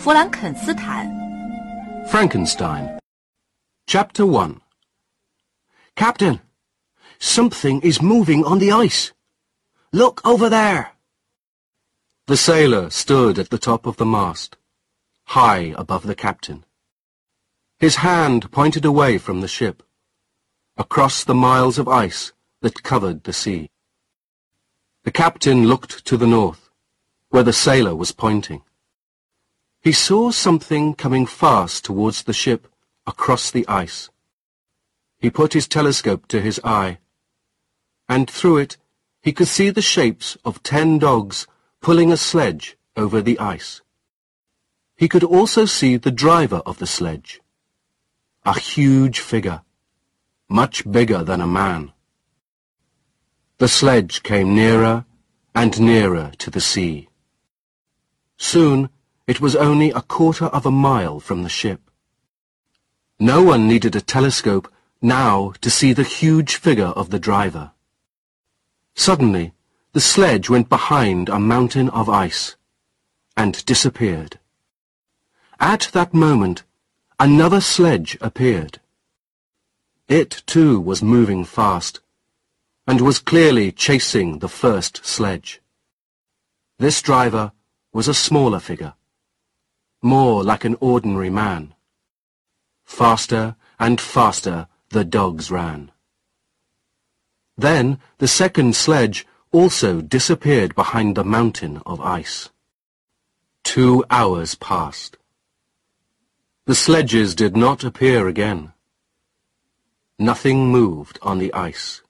弗兰肯斯坦 Frankenstein. Chapter 1 Captain, something is moving on the ice. Look over there. The sailor stood at the top of the mast, high above the captain. His hand pointed away from the ship, across the miles of ice that covered the sea. The captain looked to the north, where the sailor was pointing. He saw something coming fast towards the ship across the ice. He put his telescope to his eye, and through it he could see the shapes of ten dogs pulling a sledge over the ice. He could also see the driver of the sledge, a huge figure, much bigger than a man. The sledge came nearer and nearer to the sea. Soon it was only a quarter of a mile from the ship. No one needed a telescope now to see the huge figure of the driver. Suddenly, the sledge went behind a mountain of ice and disappeared. At that moment, another sledge appeared. It, too, was moving fast and was clearly chasing the first sledge. This driver was a smaller figure more like an ordinary man. Faster and faster the dogs ran. Then the second sledge also disappeared behind the mountain of ice. Two hours passed. The sledges did not appear again. Nothing moved on the ice.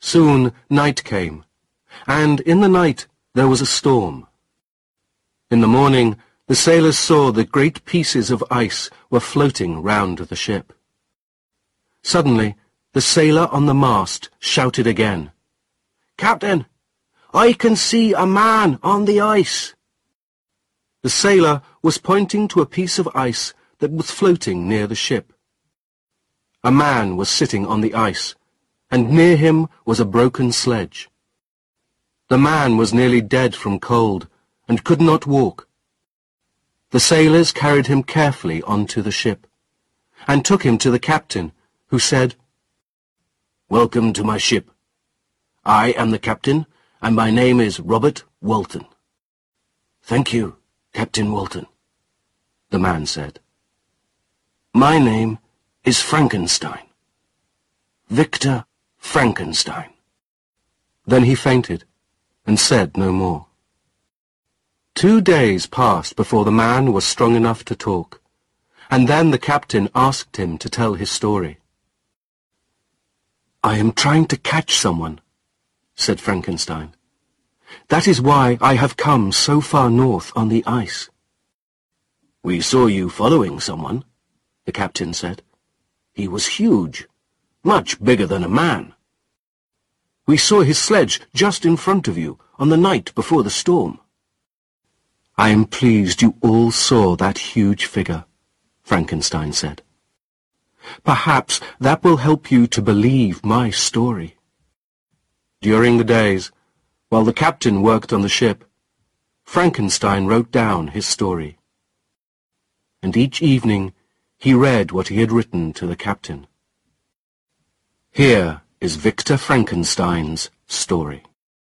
Soon night came, and in the night there was a storm. In the morning, the sailors saw that great pieces of ice were floating round the ship. Suddenly, the sailor on the mast shouted again, Captain, I can see a man on the ice. The sailor was pointing to a piece of ice that was floating near the ship. A man was sitting on the ice, and near him was a broken sledge. The man was nearly dead from cold, and could not walk. The sailors carried him carefully onto the ship, and took him to the captain, who said, Welcome to my ship. I am the captain, and my name is Robert Walton. Thank you, Captain Walton, the man said. My name is Frankenstein. Victor Frankenstein. Then he fainted, and said no more. Two days passed before the man was strong enough to talk, and then the captain asked him to tell his story. I am trying to catch someone, said Frankenstein. That is why I have come so far north on the ice. We saw you following someone, the captain said. He was huge, much bigger than a man. We saw his sledge just in front of you on the night before the storm. I am pleased you all saw that huge figure, Frankenstein said. Perhaps that will help you to believe my story. During the days, while the captain worked on the ship, Frankenstein wrote down his story. And each evening he read what he had written to the captain. Here is Victor Frankenstein's story.